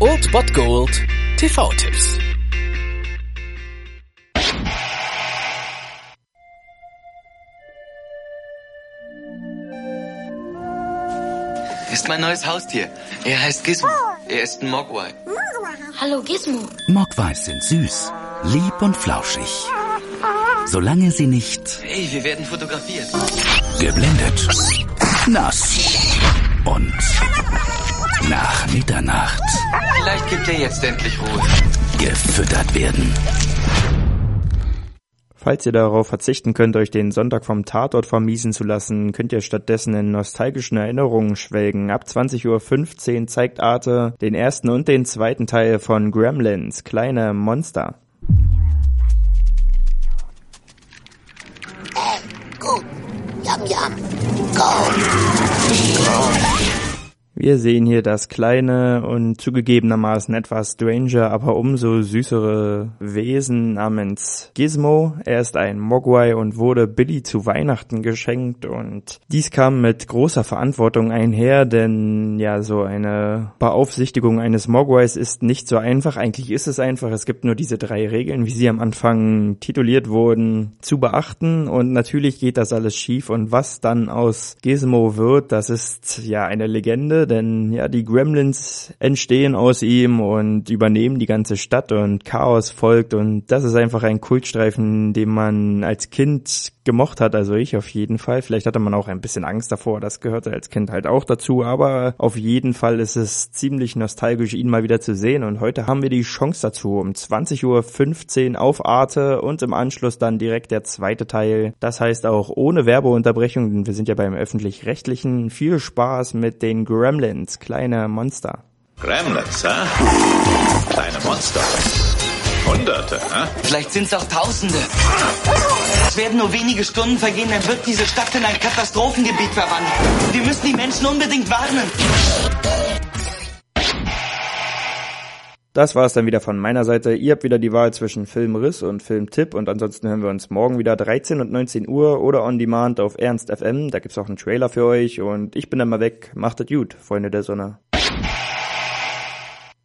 Old Bot Gold TV-Tipps. ist mein neues Haustier. Er heißt Gizmo. Er ist ein Mogwai. Hallo Gizmo. Mogwais sind süß, lieb und flauschig. Solange sie nicht... Hey, wir werden fotografiert. Geblendet, nass und Mitternacht... Vielleicht gibt er jetzt endlich Ruhe. Gefüttert werden. Falls ihr darauf verzichten könnt, euch den Sonntag vom Tatort vermiesen zu lassen, könnt ihr stattdessen in nostalgischen Erinnerungen schwelgen. Ab 20.15 Uhr zeigt Arte den ersten und den zweiten Teil von Gremlins, kleine Monster. Äh, gut. Yum, yum. Go. Wir sehen hier das kleine und zugegebenermaßen etwas stranger, aber umso süßere Wesen namens Gizmo. Er ist ein Mogwai und wurde Billy zu Weihnachten geschenkt und dies kam mit großer Verantwortung einher, denn ja, so eine Beaufsichtigung eines Mogwais ist nicht so einfach. Eigentlich ist es einfach. Es gibt nur diese drei Regeln, wie sie am Anfang tituliert wurden, zu beachten und natürlich geht das alles schief und was dann aus Gizmo wird, das ist ja eine Legende, denn ja, die Gremlins entstehen aus ihm und übernehmen die ganze Stadt und Chaos folgt und das ist einfach ein Kultstreifen, den man als Kind gemocht hat, also ich auf jeden Fall. Vielleicht hatte man auch ein bisschen Angst davor, das gehörte als Kind halt auch dazu, aber auf jeden Fall ist es ziemlich nostalgisch, ihn mal wieder zu sehen und heute haben wir die Chance dazu um 20.15 Uhr auf Arte und im Anschluss dann direkt der zweite Teil. Das heißt auch ohne Werbeunterbrechung, denn wir sind ja beim öffentlich-rechtlichen. Viel Spaß mit den Gremlins, kleine Monster. Gremlins, hä? Kleine Monster. Hunderte, hä? Vielleicht sind es auch Tausende. Es werden nur wenige Stunden vergehen, dann wird diese Stadt in ein Katastrophengebiet verwandelt. Wir müssen die Menschen unbedingt warnen. Das war es dann wieder von meiner Seite. Ihr habt wieder die Wahl zwischen Filmriss und Filmtipp und ansonsten hören wir uns morgen wieder 13 und 19 Uhr oder on demand auf Ernst FM. Da gibt's auch einen Trailer für euch und ich bin dann mal weg. Macht es gut, Freunde der Sonne.